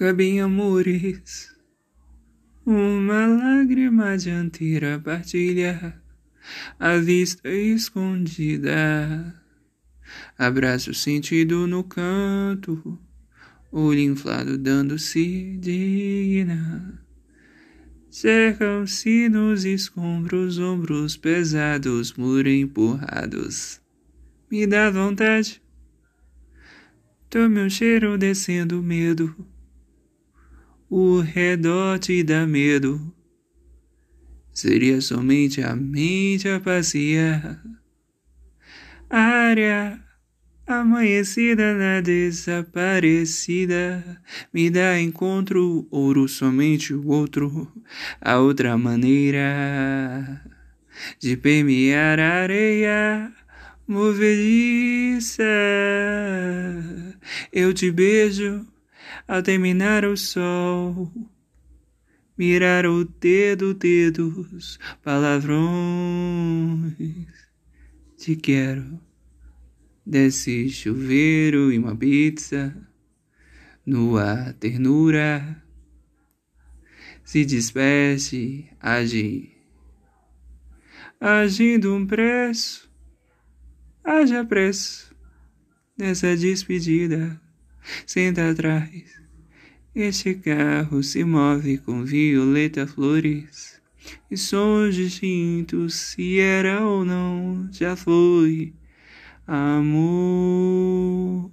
cabem amores, uma lágrima dianteira partilha, a vista escondida, abraço sentido no canto, olho inflado dando-se digna. Cercam-se nos escombros, ombros pesados, muro empurrados. Me dá vontade. Tome um cheiro descendo medo. O redor te dá medo. Seria somente a mente a passear. Área amanhecida na desaparecida. Me dá encontro, ouro somente o outro. A outra maneira de permear a areia movediça. Eu te beijo ao terminar o sol. Mirar o dedo, dedos, palavrões. Te quero. Desce chuveiro e uma pizza. No ar, ternura. Se despede, age. Agindo um preço haja preço nessa despedida. Senta atrás. Este carro se move com violeta flores e sons distintos. Se era ou não, já foi amor.